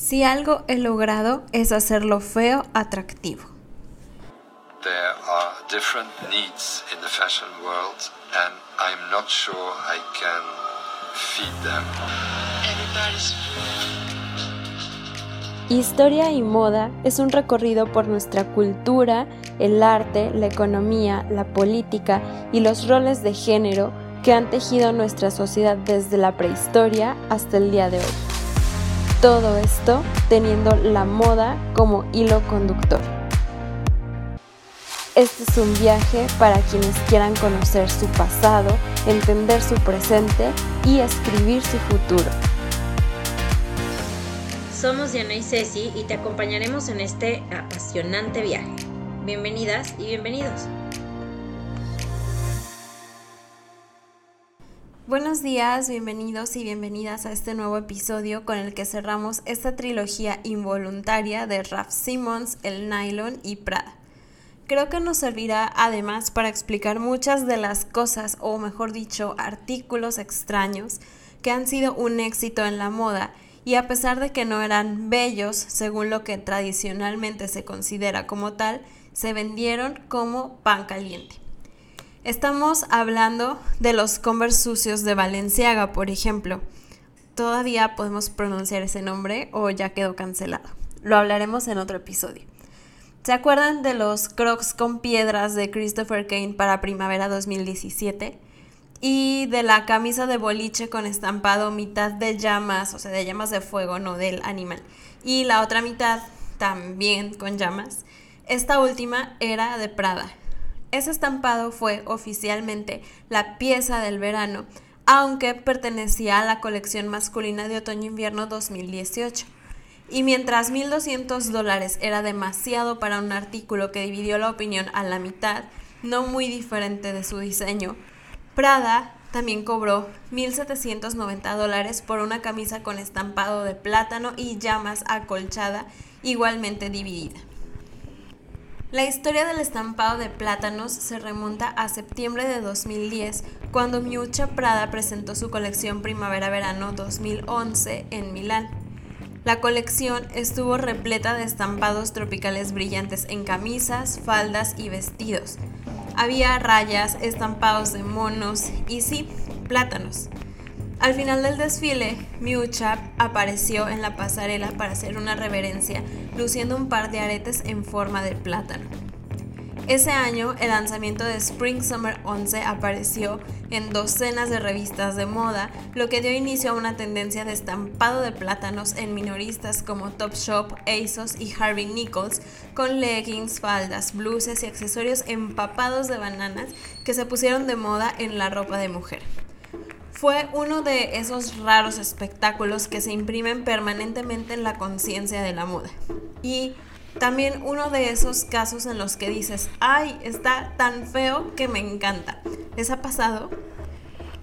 Si algo he logrado es hacerlo feo atractivo. There are different needs in the fashion world and I'm not sure I can feed them. Historia y moda es un recorrido por nuestra cultura, el arte, la economía, la política y los roles de género que han tejido nuestra sociedad desde la prehistoria hasta el día de hoy. Todo esto teniendo la moda como hilo conductor. Este es un viaje para quienes quieran conocer su pasado, entender su presente y escribir su futuro. Somos Diana y Ceci y te acompañaremos en este apasionante viaje. Bienvenidas y bienvenidos. Buenos días, bienvenidos y bienvenidas a este nuevo episodio con el que cerramos esta trilogía involuntaria de Raf Simmons, El Nylon y Prada. Creo que nos servirá además para explicar muchas de las cosas, o mejor dicho, artículos extraños que han sido un éxito en la moda y a pesar de que no eran bellos, según lo que tradicionalmente se considera como tal, se vendieron como pan caliente. Estamos hablando de los Converse sucios de Valenciaga, por ejemplo. Todavía podemos pronunciar ese nombre o ya quedó cancelado. Lo hablaremos en otro episodio. ¿Se acuerdan de los Crocs con piedras de Christopher Kane para primavera 2017? Y de la camisa de boliche con estampado mitad de llamas, o sea, de llamas de fuego, no del animal. Y la otra mitad también con llamas. Esta última era de Prada ese estampado fue oficialmente la pieza del verano, aunque pertenecía a la colección masculina de otoño-invierno 2018. Y mientras 1.200 dólares era demasiado para un artículo que dividió la opinión a la mitad, no muy diferente de su diseño, Prada también cobró 1.790 dólares por una camisa con estampado de plátano y llamas acolchada, igualmente dividida. La historia del estampado de plátanos se remonta a septiembre de 2010, cuando Miuccia Prada presentó su colección Primavera-Verano 2011 en Milán. La colección estuvo repleta de estampados tropicales brillantes en camisas, faldas y vestidos. Había rayas, estampados de monos y sí, plátanos. Al final del desfile, Miuccia apareció en la pasarela para hacer una reverencia, luciendo un par de aretes en forma de plátano. Ese año, el lanzamiento de Spring Summer 11 apareció en docenas de revistas de moda, lo que dio inicio a una tendencia de estampado de plátanos en minoristas como Topshop, ASOS y Harvey Nichols, con leggings, faldas, bluses y accesorios empapados de bananas que se pusieron de moda en la ropa de mujer. Fue uno de esos raros espectáculos que se imprimen permanentemente en la conciencia de la moda. Y también uno de esos casos en los que dices, ay, está tan feo que me encanta. ¿Les ha pasado?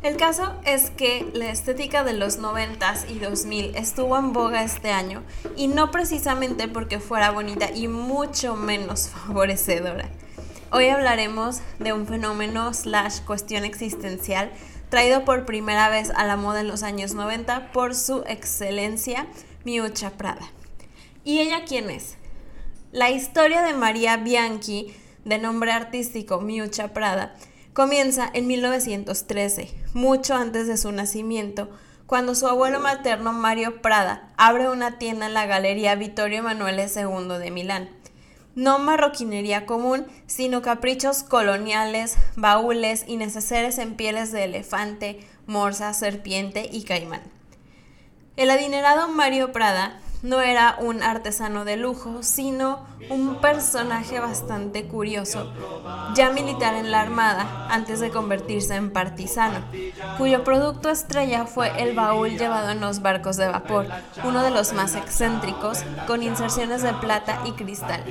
El caso es que la estética de los 90s y 2000 estuvo en boga este año y no precisamente porque fuera bonita y mucho menos favorecedora. Hoy hablaremos de un fenómeno slash cuestión existencial traído por primera vez a la moda en los años 90 por su excelencia Miuccia Prada. ¿Y ella quién es? La historia de María Bianchi, de nombre artístico Miuccia Prada, comienza en 1913, mucho antes de su nacimiento, cuando su abuelo materno Mario Prada abre una tienda en la Galería Vittorio Emanuele II de Milán no marroquinería común, sino caprichos coloniales, baúles y neceseres en pieles de elefante, morsa, serpiente y caimán. El adinerado Mario Prada no era un artesano de lujo, sino un personaje bastante curioso, ya militar en la Armada antes de convertirse en partisano, cuyo producto estrella fue el baúl llevado en los barcos de vapor, uno de los más excéntricos, con inserciones de plata y cristal,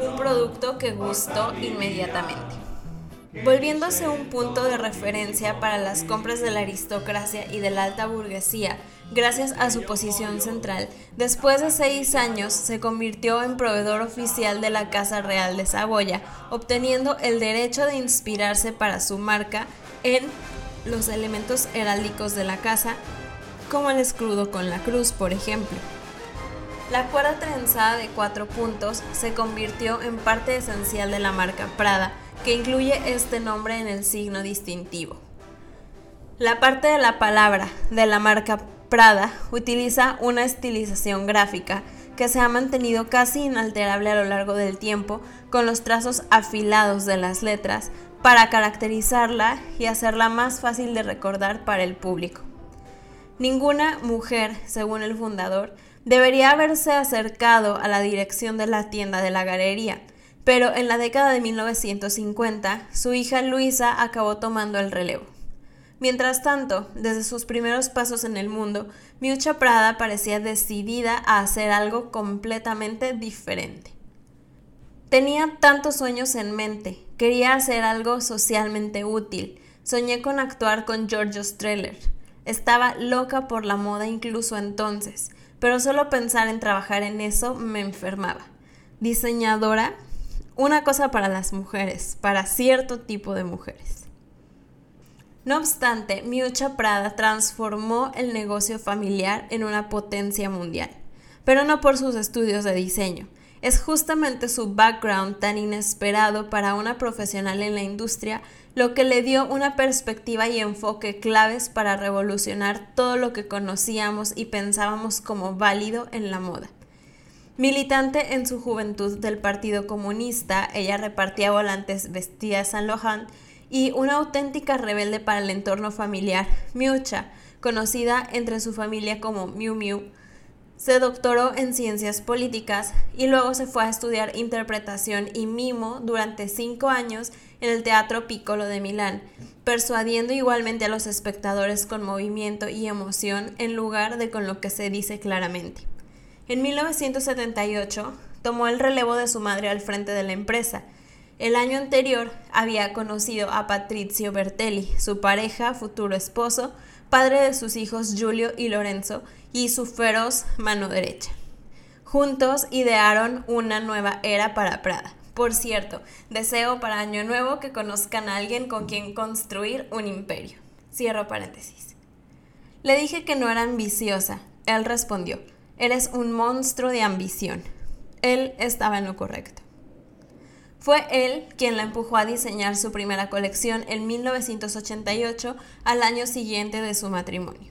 un producto que gustó inmediatamente. Volviéndose un punto de referencia para las compras de la aristocracia y de la alta burguesía, gracias a su posición central. Después de seis años se convirtió en proveedor oficial de la Casa Real de Saboya, obteniendo el derecho de inspirarse para su marca en los elementos heráldicos de la casa, como el escudo con la cruz, por ejemplo. La cuerda trenzada de cuatro puntos se convirtió en parte esencial de la marca Prada, que incluye este nombre en el signo distintivo. La parte de la palabra de la marca Prada utiliza una estilización gráfica que se ha mantenido casi inalterable a lo largo del tiempo con los trazos afilados de las letras para caracterizarla y hacerla más fácil de recordar para el público. Ninguna mujer, según el fundador, debería haberse acercado a la dirección de la tienda de la galería, pero en la década de 1950 su hija Luisa acabó tomando el relevo. Mientras tanto, desde sus primeros pasos en el mundo, Miucha Prada parecía decidida a hacer algo completamente diferente. Tenía tantos sueños en mente, quería hacer algo socialmente útil, soñé con actuar con George Streller. Estaba loca por la moda incluso entonces, pero solo pensar en trabajar en eso me enfermaba. Diseñadora, una cosa para las mujeres, para cierto tipo de mujeres. No obstante, Miucha Prada transformó el negocio familiar en una potencia mundial, pero no por sus estudios de diseño. Es justamente su background tan inesperado para una profesional en la industria lo que le dio una perspectiva y enfoque claves para revolucionar todo lo que conocíamos y pensábamos como válido en la moda. Militante en su juventud del Partido Comunista, ella repartía volantes vestida San Lohan y una auténtica rebelde para el entorno familiar, Miucha, conocida entre su familia como Miu Miu, se doctoró en ciencias políticas y luego se fue a estudiar interpretación y mimo durante cinco años en el Teatro Piccolo de Milán, persuadiendo igualmente a los espectadores con movimiento y emoción en lugar de con lo que se dice claramente. En 1978 tomó el relevo de su madre al frente de la empresa, el año anterior había conocido a Patrizio Bertelli, su pareja, futuro esposo, padre de sus hijos Giulio y Lorenzo, y su feroz mano derecha. Juntos idearon una nueva era para Prada. Por cierto, deseo para Año Nuevo que conozcan a alguien con quien construir un imperio. Cierro paréntesis. Le dije que no era ambiciosa. Él respondió, eres un monstruo de ambición. Él estaba en lo correcto. Fue él quien la empujó a diseñar su primera colección en 1988, al año siguiente de su matrimonio.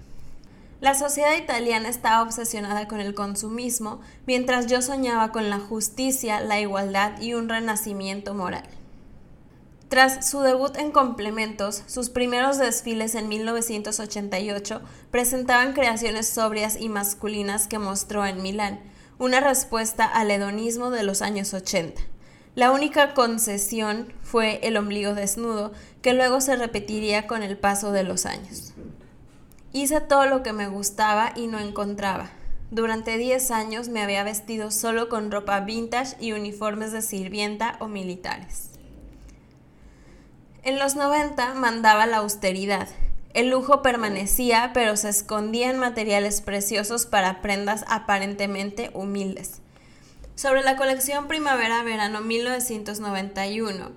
La sociedad italiana estaba obsesionada con el consumismo, mientras yo soñaba con la justicia, la igualdad y un renacimiento moral. Tras su debut en complementos, sus primeros desfiles en 1988 presentaban creaciones sobrias y masculinas que mostró en Milán, una respuesta al hedonismo de los años 80. La única concesión fue el ombligo desnudo, que luego se repetiría con el paso de los años. Hice todo lo que me gustaba y no encontraba. Durante 10 años me había vestido solo con ropa vintage y uniformes de sirvienta o militares. En los 90 mandaba la austeridad. El lujo permanecía, pero se escondía en materiales preciosos para prendas aparentemente humildes. Sobre la colección Primavera-Verano 1991,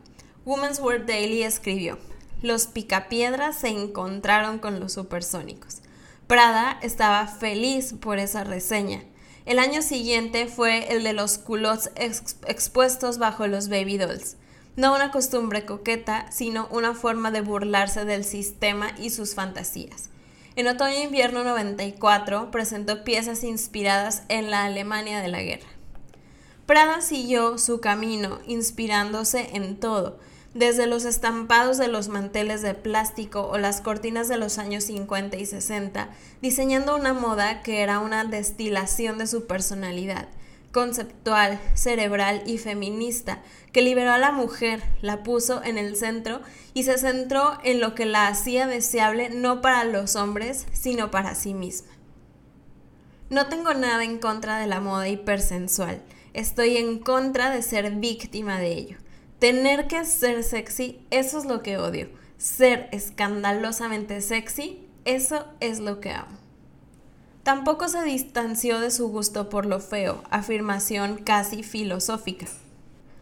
Women's World Daily escribió, los picapiedras se encontraron con los supersónicos. Prada estaba feliz por esa reseña. El año siguiente fue el de los culottes expuestos bajo los baby dolls. No una costumbre coqueta, sino una forma de burlarse del sistema y sus fantasías. En otoño-invierno 94 presentó piezas inspiradas en la Alemania de la guerra. Prada siguió su camino, inspirándose en todo, desde los estampados de los manteles de plástico o las cortinas de los años 50 y 60, diseñando una moda que era una destilación de su personalidad, conceptual, cerebral y feminista, que liberó a la mujer, la puso en el centro y se centró en lo que la hacía deseable no para los hombres, sino para sí misma. No tengo nada en contra de la moda hipersensual, Estoy en contra de ser víctima de ello. Tener que ser sexy, eso es lo que odio. Ser escandalosamente sexy, eso es lo que amo. Tampoco se distanció de su gusto por lo feo, afirmación casi filosófica.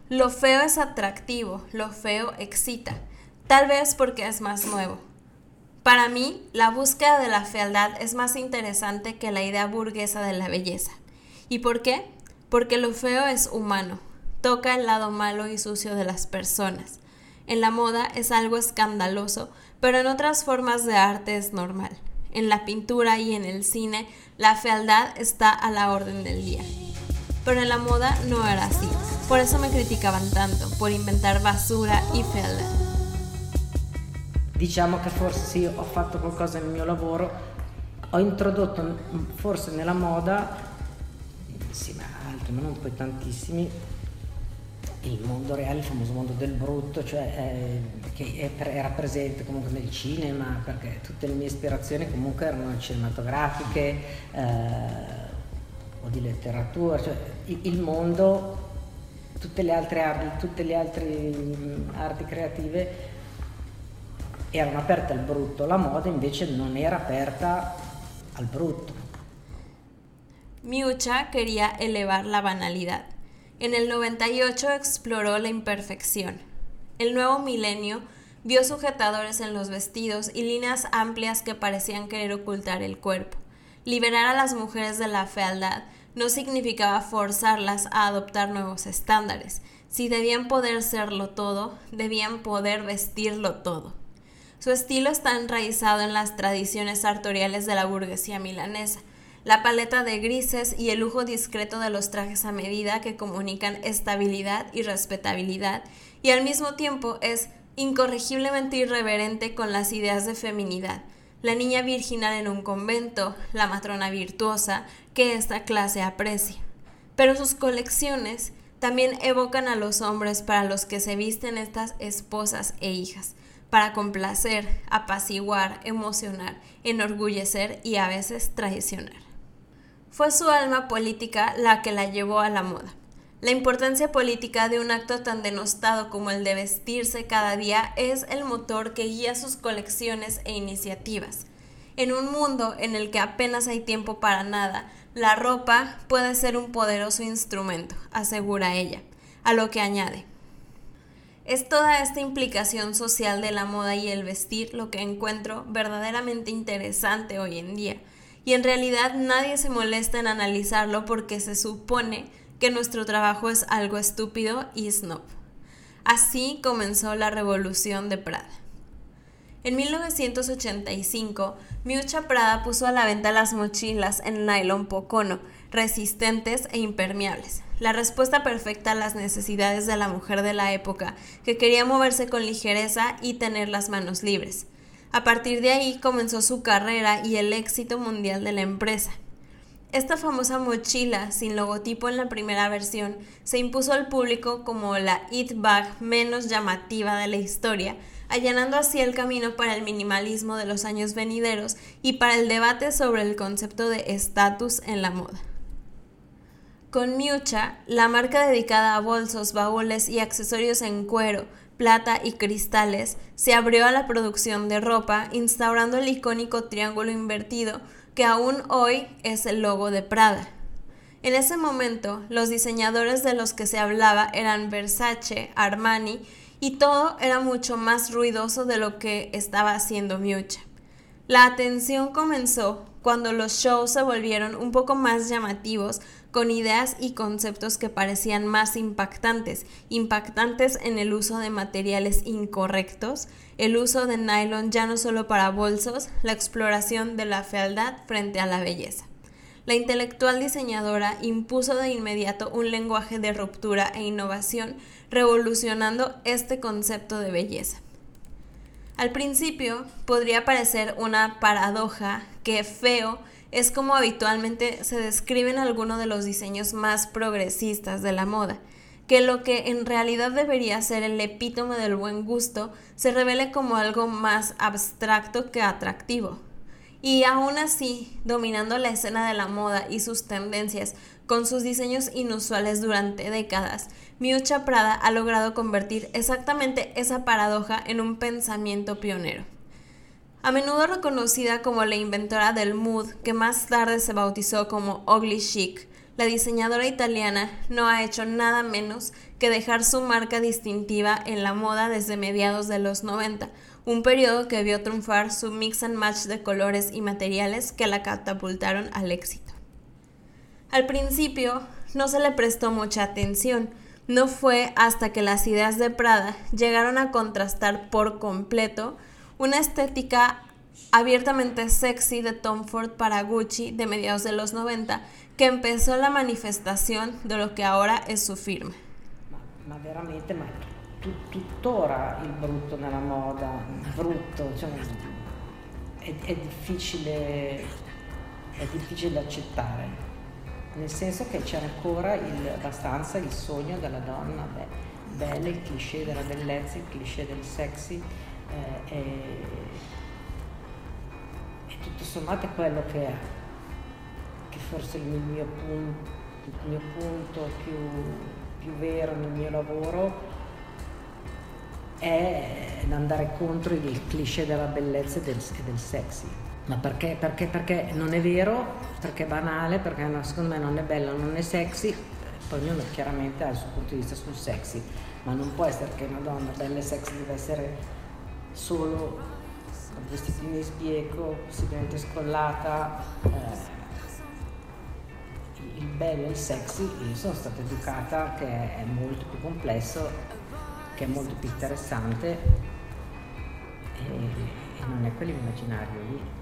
Lo feo es atractivo, lo feo excita, tal vez porque es más nuevo. Para mí, la búsqueda de la fealdad es más interesante que la idea burguesa de la belleza ¿Y por qué? Porque lo feo es humano, toca el lado malo y sucio de las personas. En la moda es algo escandaloso, pero en otras formas de arte es normal. En la pintura y en el cine, la fealdad está a la orden del día. Pero en la moda no era así. Por eso me criticaban tanto, por inventar basura y fealdad. Diciamo che forse sì, ho fatto qualcosa nel mio lavoro, ho introdotto forse nella moda, altri, ma non poi tantissimi, il mondo reale, il famoso mondo del brutto, cioè eh, che era presente comunque nel cinema, perché tutte le mie ispirazioni comunque erano cinematografiche eh, o di letteratura, cioè il, il mondo, tutte le altre arti, tutte le altre mm, arti creative erano aperte al brutto, la moda invece non era aperta al brutto. Miucha quería elevar la banalidad. En el 98 exploró la imperfección. El nuevo milenio vio sujetadores en los vestidos y líneas amplias que parecían querer ocultar el cuerpo. Liberar a las mujeres de la fealdad no significaba forzarlas a adoptar nuevos estándares. Si debían poder serlo todo, debían poder vestirlo todo. Su estilo está enraizado en las tradiciones sartoriales de la burguesía milanesa, la paleta de grises y el lujo discreto de los trajes a medida que comunican estabilidad y respetabilidad, y al mismo tiempo es incorregiblemente irreverente con las ideas de feminidad, la niña virginal en un convento, la matrona virtuosa que esta clase aprecia. Pero sus colecciones también evocan a los hombres para los que se visten estas esposas e hijas, para complacer, apaciguar, emocionar, enorgullecer y a veces traicionar. Fue su alma política la que la llevó a la moda. La importancia política de un acto tan denostado como el de vestirse cada día es el motor que guía sus colecciones e iniciativas. En un mundo en el que apenas hay tiempo para nada, la ropa puede ser un poderoso instrumento, asegura ella, a lo que añade. Es toda esta implicación social de la moda y el vestir lo que encuentro verdaderamente interesante hoy en día y en realidad nadie se molesta en analizarlo porque se supone que nuestro trabajo es algo estúpido y snob. Así comenzó la revolución de Prada. En 1985, Miucha Prada puso a la venta las mochilas en nylon pocono, resistentes e impermeables. La respuesta perfecta a las necesidades de la mujer de la época, que quería moverse con ligereza y tener las manos libres. A partir de ahí comenzó su carrera y el éxito mundial de la empresa. Esta famosa mochila sin logotipo en la primera versión se impuso al público como la it bag menos llamativa de la historia, allanando así el camino para el minimalismo de los años venideros y para el debate sobre el concepto de estatus en la moda. Con Miucha, la marca dedicada a bolsos, baúles y accesorios en cuero, plata y cristales, se abrió a la producción de ropa, instaurando el icónico triángulo invertido que aún hoy es el logo de Prada. En ese momento, los diseñadores de los que se hablaba eran Versace, Armani, y todo era mucho más ruidoso de lo que estaba haciendo Miucha. La atención comenzó cuando los shows se volvieron un poco más llamativos con ideas y conceptos que parecían más impactantes, impactantes en el uso de materiales incorrectos, el uso de nylon ya no solo para bolsos, la exploración de la fealdad frente a la belleza. La intelectual diseñadora impuso de inmediato un lenguaje de ruptura e innovación, revolucionando este concepto de belleza. Al principio podría parecer una paradoja que feo es como habitualmente se describen algunos de los diseños más progresistas de la moda, que lo que en realidad debería ser el epítome del buen gusto se revele como algo más abstracto que atractivo. Y aún así, dominando la escena de la moda y sus tendencias con sus diseños inusuales durante décadas, Miucha Prada ha logrado convertir exactamente esa paradoja en un pensamiento pionero. A menudo reconocida como la inventora del mood, que más tarde se bautizó como Ugly Chic, la diseñadora italiana no ha hecho nada menos que dejar su marca distintiva en la moda desde mediados de los 90, un periodo que vio triunfar su mix and match de colores y materiales que la catapultaron al éxito. Al principio no se le prestó mucha atención, no fue hasta que las ideas de Prada llegaron a contrastar por completo una estética abiertamente sexy de Tom Ford para Gucci de mediados de los 90 que empezó la manifestación de lo che ora è su firma. Ma, ma veramente, ma tut, tuttora il brutto nella moda, brutto, cioè, è, è, difficile, è difficile accettare, nel senso che c'è ancora il, abbastanza il sogno della donna beh, bella, il cliché della bellezza, il cliché del sexy, eh, e, e tutto sommato è quello che è che forse il mio punto, il mio punto più, più vero nel mio lavoro è andare contro il cliché della bellezza e del, e del sexy. Ma perché, perché, perché non è vero, perché è banale, perché secondo me non è bella, non è sexy, poi ognuno chiaramente ha il suo punto di vista sul sexy, ma non può essere che una donna bella e sexy deve essere solo con vestitini di spiego, possibilmente scollata. Eh, il bello e il sexy, io sono stata educata che è molto più complesso, che è molto più interessante e, e non è quell'immaginario lì.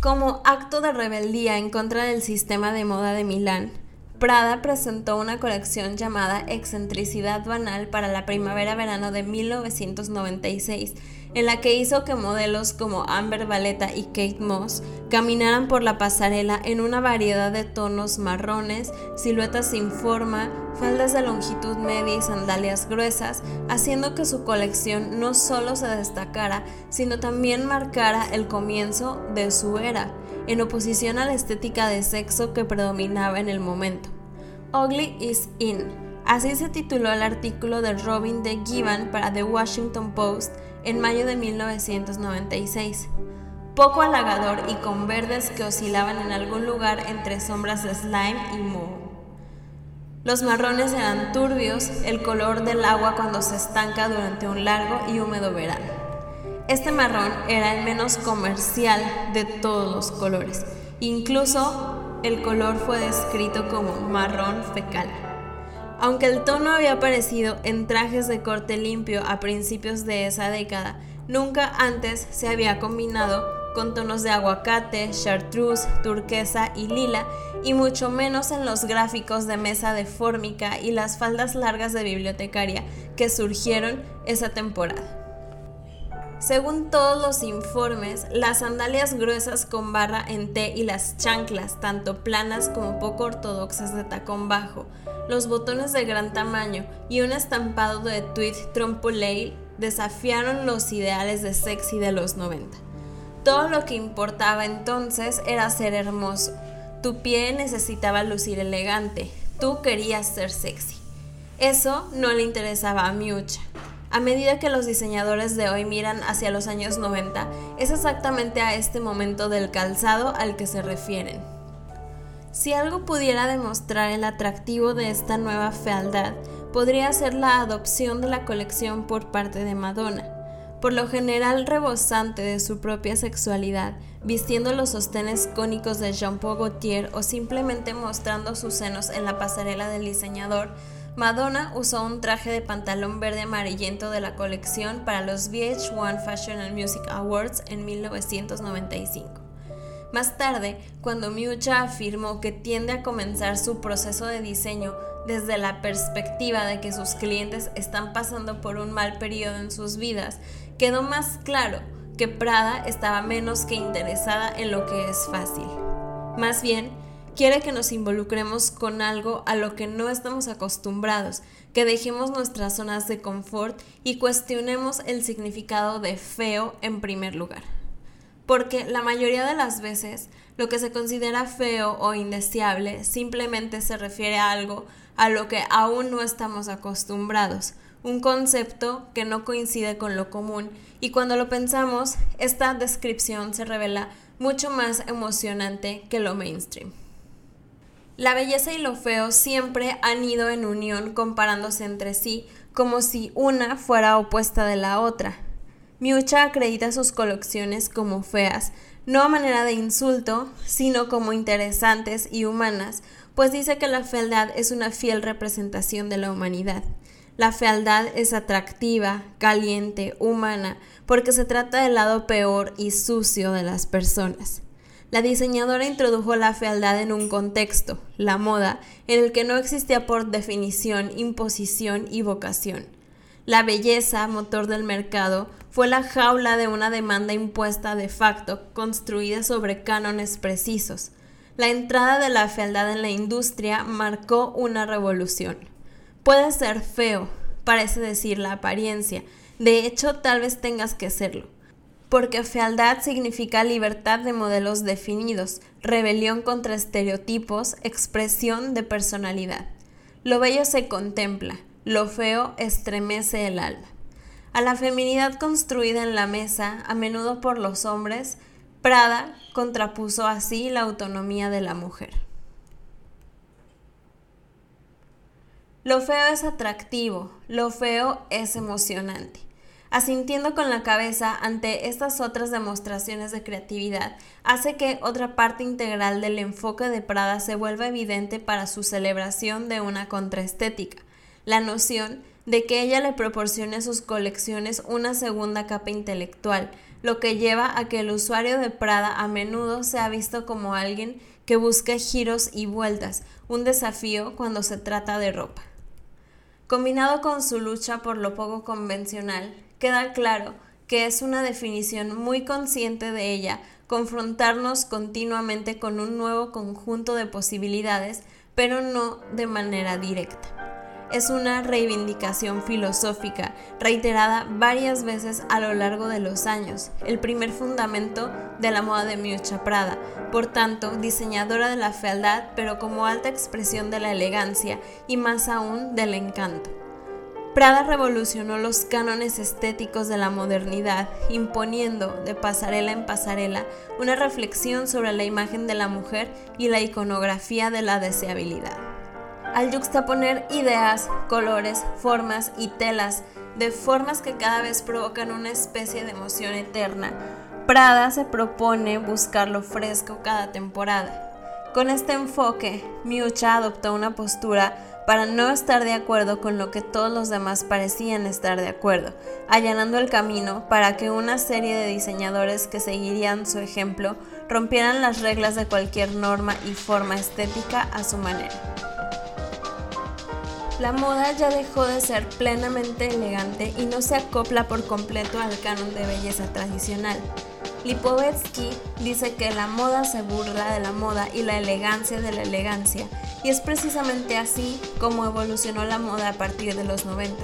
Como acto de rebeldía en contra del sistema de moda de Milán, Prada presentó una colección llamada Excentricidad Banal para la primavera-verano de 1996 en la que hizo que modelos como Amber Valletta y Kate Moss caminaran por la pasarela en una variedad de tonos marrones, siluetas sin forma, faldas de longitud media y sandalias gruesas, haciendo que su colección no solo se destacara, sino también marcara el comienzo de su era, en oposición a la estética de sexo que predominaba en el momento. Ugly is in. Así se tituló el artículo de Robin de Gibbon para The Washington Post en mayo de 1996. Poco halagador y con verdes que oscilaban en algún lugar entre sombras de slime y moho. Los marrones eran turbios, el color del agua cuando se estanca durante un largo y húmedo verano. Este marrón era el menos comercial de todos los colores. Incluso el color fue descrito como marrón fecal. Aunque el tono había aparecido en trajes de corte limpio a principios de esa década, nunca antes se había combinado con tonos de aguacate, chartreuse, turquesa y lila, y mucho menos en los gráficos de mesa de fórmica y las faldas largas de bibliotecaria que surgieron esa temporada. Según todos los informes, las sandalias gruesas con barra en T y las chanclas, tanto planas como poco ortodoxas de tacón bajo, los botones de gran tamaño y un estampado de tweed trompe desafiaron los ideales de sexy de los 90. Todo lo que importaba entonces era ser hermoso. Tu pie necesitaba lucir elegante. Tú querías ser sexy. Eso no le interesaba a Miucha. A medida que los diseñadores de hoy miran hacia los años 90, es exactamente a este momento del calzado al que se refieren. Si algo pudiera demostrar el atractivo de esta nueva fealdad, podría ser la adopción de la colección por parte de Madonna, por lo general rebosante de su propia sexualidad, vistiendo los sostenes cónicos de Jean-Paul Gaultier o simplemente mostrando sus senos en la pasarela del diseñador, Madonna usó un traje de pantalón verde amarillento de la colección para los VH1 Fashion and Music Awards en 1995. Más tarde, cuando Miucha afirmó que tiende a comenzar su proceso de diseño desde la perspectiva de que sus clientes están pasando por un mal periodo en sus vidas, quedó más claro que Prada estaba menos que interesada en lo que es fácil. Más bien, quiere que nos involucremos con algo a lo que no estamos acostumbrados, que dejemos nuestras zonas de confort y cuestionemos el significado de feo en primer lugar porque la mayoría de las veces lo que se considera feo o indeseable simplemente se refiere a algo a lo que aún no estamos acostumbrados, un concepto que no coincide con lo común y cuando lo pensamos, esta descripción se revela mucho más emocionante que lo mainstream. La belleza y lo feo siempre han ido en unión comparándose entre sí como si una fuera opuesta de la otra. Miucha acredita sus colecciones como feas, no a manera de insulto, sino como interesantes y humanas, pues dice que la fealdad es una fiel representación de la humanidad. La fealdad es atractiva, caliente, humana, porque se trata del lado peor y sucio de las personas. La diseñadora introdujo la fealdad en un contexto, la moda, en el que no existía por definición imposición y vocación. La belleza, motor del mercado, fue la jaula de una demanda impuesta de facto, construida sobre cánones precisos. La entrada de la fealdad en la industria marcó una revolución. Puede ser feo, parece decir la apariencia, de hecho tal vez tengas que serlo porque fealdad significa libertad de modelos definidos, rebelión contra estereotipos, expresión de personalidad. Lo bello se contempla, lo feo estremece el alma. A la feminidad construida en la mesa, a menudo por los hombres, Prada contrapuso así la autonomía de la mujer. Lo feo es atractivo, lo feo es emocionante. Asintiendo con la cabeza ante estas otras demostraciones de creatividad, hace que otra parte integral del enfoque de Prada se vuelva evidente para su celebración de una contraestética, la noción de que ella le proporcione a sus colecciones una segunda capa intelectual, lo que lleva a que el usuario de Prada a menudo sea visto como alguien que busca giros y vueltas, un desafío cuando se trata de ropa. Combinado con su lucha por lo poco convencional, queda claro que es una definición muy consciente de ella confrontarnos continuamente con un nuevo conjunto de posibilidades, pero no de manera directa. Es una reivindicación filosófica reiterada varias veces a lo largo de los años, el primer fundamento de la moda de Miuccia Prada, por tanto, diseñadora de la fealdad, pero como alta expresión de la elegancia y más aún del encanto. Prada revolucionó los cánones estéticos de la modernidad, imponiendo, de pasarela en pasarela, una reflexión sobre la imagen de la mujer y la iconografía de la deseabilidad. Al juxtaponer ideas, colores, formas y telas de formas que cada vez provocan una especie de emoción eterna, Prada se propone buscar lo fresco cada temporada. Con este enfoque, Miucha adoptó una postura para no estar de acuerdo con lo que todos los demás parecían estar de acuerdo, allanando el camino para que una serie de diseñadores que seguirían su ejemplo rompieran las reglas de cualquier norma y forma estética a su manera. La moda ya dejó de ser plenamente elegante y no se acopla por completo al canon de belleza tradicional. Lipovetsky dice que la moda se burla de la moda y la elegancia de la elegancia, y es precisamente así como evolucionó la moda a partir de los 90.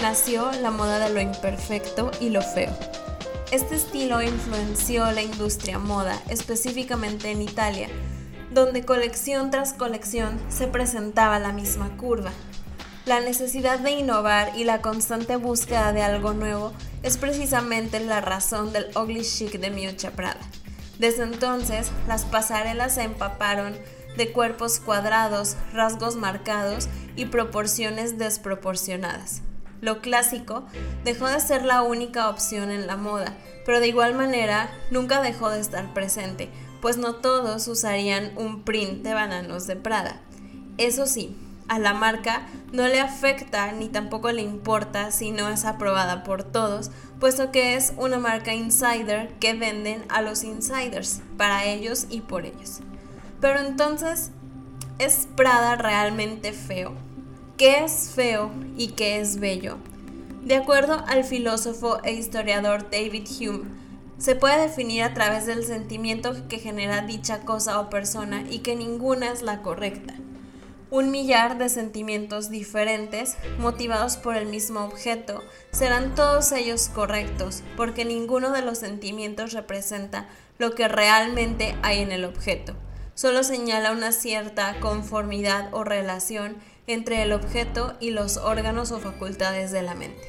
Nació la moda de lo imperfecto y lo feo. Este estilo influenció la industria moda, específicamente en Italia, donde colección tras colección se presentaba la misma curva. La necesidad de innovar y la constante búsqueda de algo nuevo es precisamente la razón del ugly chic de Miuccia Prada. Desde entonces, las pasarelas se empaparon de cuerpos cuadrados, rasgos marcados y proporciones desproporcionadas. Lo clásico dejó de ser la única opción en la moda, pero de igual manera nunca dejó de estar presente, pues no todos usarían un print de bananos de Prada. Eso sí, a la marca no le afecta ni tampoco le importa si no es aprobada por todos, puesto que es una marca insider que venden a los insiders, para ellos y por ellos. Pero entonces, ¿es Prada realmente feo? ¿Qué es feo y qué es bello? De acuerdo al filósofo e historiador David Hume, se puede definir a través del sentimiento que genera dicha cosa o persona y que ninguna es la correcta. Un millar de sentimientos diferentes, motivados por el mismo objeto, serán todos ellos correctos, porque ninguno de los sentimientos representa lo que realmente hay en el objeto solo señala una cierta conformidad o relación entre el objeto y los órganos o facultades de la mente.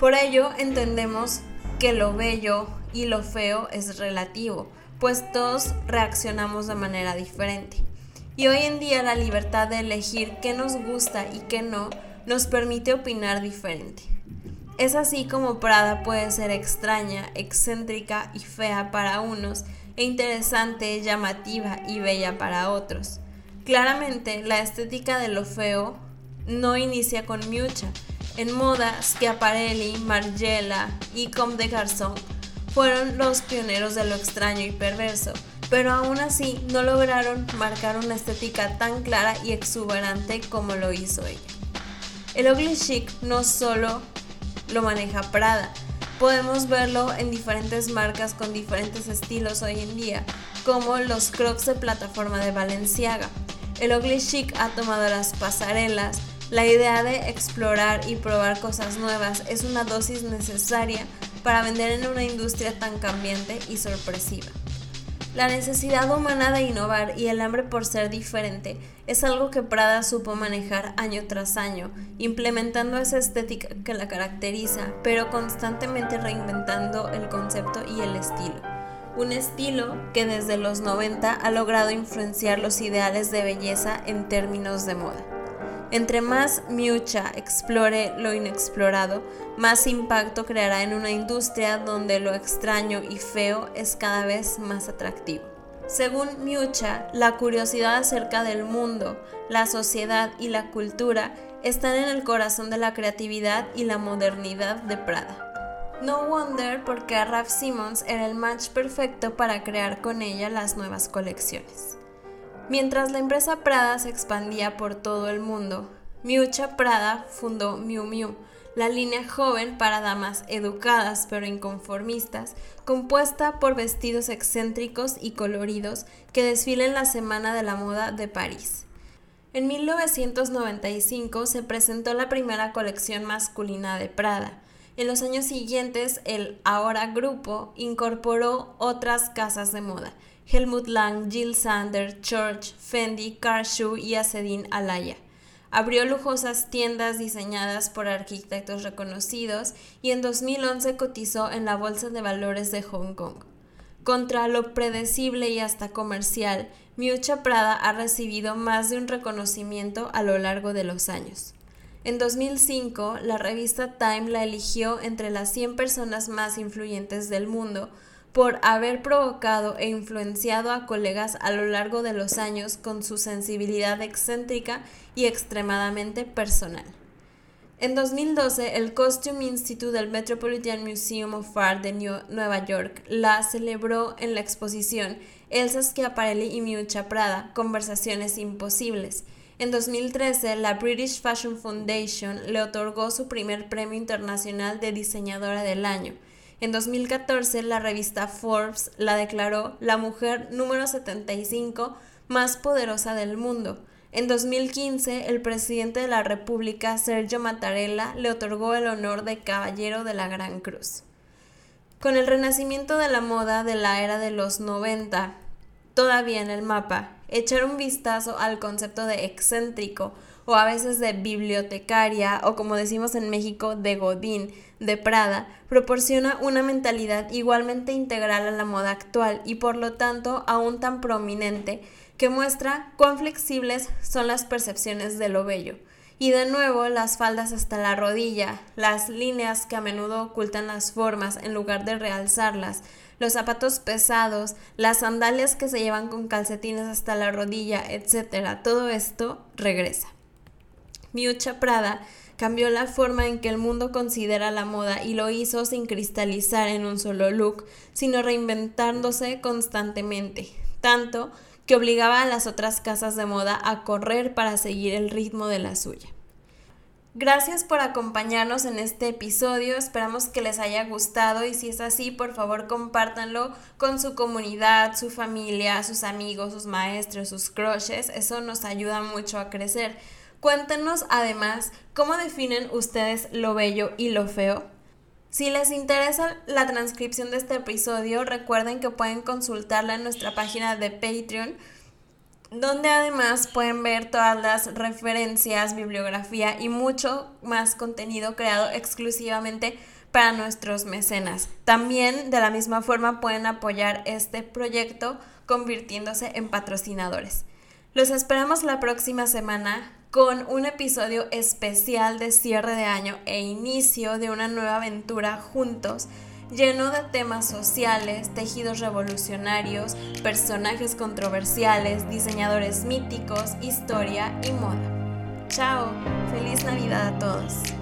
Por ello entendemos que lo bello y lo feo es relativo, pues todos reaccionamos de manera diferente. Y hoy en día la libertad de elegir qué nos gusta y qué no nos permite opinar diferente. Es así como Prada puede ser extraña, excéntrica y fea para unos, e interesante, llamativa y bella para otros. Claramente, la estética de lo feo no inicia con Miucha. En moda, Schiaparelli, Margiela y Comme des Garçons fueron los pioneros de lo extraño y perverso, pero aún así no lograron marcar una estética tan clara y exuberante como lo hizo ella. El ugly chic no solo lo maneja Prada, podemos verlo en diferentes marcas con diferentes estilos hoy en día, como los crocs de plataforma de Balenciaga. El ugly chic ha tomado las pasarelas, la idea de explorar y probar cosas nuevas es una dosis necesaria para vender en una industria tan cambiante y sorpresiva. La necesidad humana de innovar y el hambre por ser diferente es algo que Prada supo manejar año tras año, implementando esa estética que la caracteriza, pero constantemente reinventando el concepto y el estilo. Un estilo que desde los 90 ha logrado influenciar los ideales de belleza en términos de moda. Entre más Miucha explore lo inexplorado, más impacto creará en una industria donde lo extraño y feo es cada vez más atractivo. Según Miucha, la curiosidad acerca del mundo, la sociedad y la cultura están en el corazón de la creatividad y la modernidad de Prada. No wonder porque Ralph Simmons era el match perfecto para crear con ella las nuevas colecciones. Mientras la empresa Prada se expandía por todo el mundo, Miucha Prada fundó Miu Miu, la línea joven para damas educadas pero inconformistas, compuesta por vestidos excéntricos y coloridos que desfilen la Semana de la Moda de París. En 1995 se presentó la primera colección masculina de Prada. En los años siguientes, el ahora grupo incorporó otras casas de moda, Helmut Lang, Jill Sander, Church, Fendi, Carshoe y Acedin Alaya. Abrió lujosas tiendas diseñadas por arquitectos reconocidos y en 2011 cotizó en la Bolsa de Valores de Hong Kong. Contra lo predecible y hasta comercial, Miucha Prada ha recibido más de un reconocimiento a lo largo de los años. En 2005, la revista Time la eligió entre las 100 personas más influyentes del mundo por haber provocado e influenciado a colegas a lo largo de los años con su sensibilidad excéntrica y extremadamente personal. En 2012, el Costume Institute del Metropolitan Museum of Art de Nueva York la celebró en la exposición Elsa Schiaparelli y Miuccia Prada, Conversaciones Imposibles. En 2013, la British Fashion Foundation le otorgó su primer premio internacional de diseñadora del año. En 2014, la revista Forbes la declaró la mujer número 75 más poderosa del mundo. En 2015, el presidente de la República, Sergio Mattarella, le otorgó el honor de Caballero de la Gran Cruz. Con el renacimiento de la moda de la era de los 90, todavía en el mapa, echar un vistazo al concepto de excéntrico o a veces de bibliotecaria o como decimos en México de Godín, de Prada, proporciona una mentalidad igualmente integral a la moda actual y por lo tanto aún tan prominente que muestra cuán flexibles son las percepciones de lo bello. Y de nuevo las faldas hasta la rodilla, las líneas que a menudo ocultan las formas en lugar de realzarlas, los zapatos pesados, las sandalias que se llevan con calcetines hasta la rodilla, etc. Todo esto regresa. Miucha Prada cambió la forma en que el mundo considera la moda y lo hizo sin cristalizar en un solo look, sino reinventándose constantemente, tanto que obligaba a las otras casas de moda a correr para seguir el ritmo de la suya. Gracias por acompañarnos en este episodio, esperamos que les haya gustado y si es así, por favor compártanlo con su comunidad, su familia, sus amigos, sus maestros, sus crushes, eso nos ayuda mucho a crecer. Cuéntenos además cómo definen ustedes lo bello y lo feo. Si les interesa la transcripción de este episodio, recuerden que pueden consultarla en nuestra página de Patreon, donde además pueden ver todas las referencias, bibliografía y mucho más contenido creado exclusivamente para nuestros mecenas. También de la misma forma pueden apoyar este proyecto convirtiéndose en patrocinadores. Los esperamos la próxima semana con un episodio especial de cierre de año e inicio de una nueva aventura juntos lleno de temas sociales, tejidos revolucionarios, personajes controversiales, diseñadores míticos, historia y moda. Chao, feliz Navidad a todos.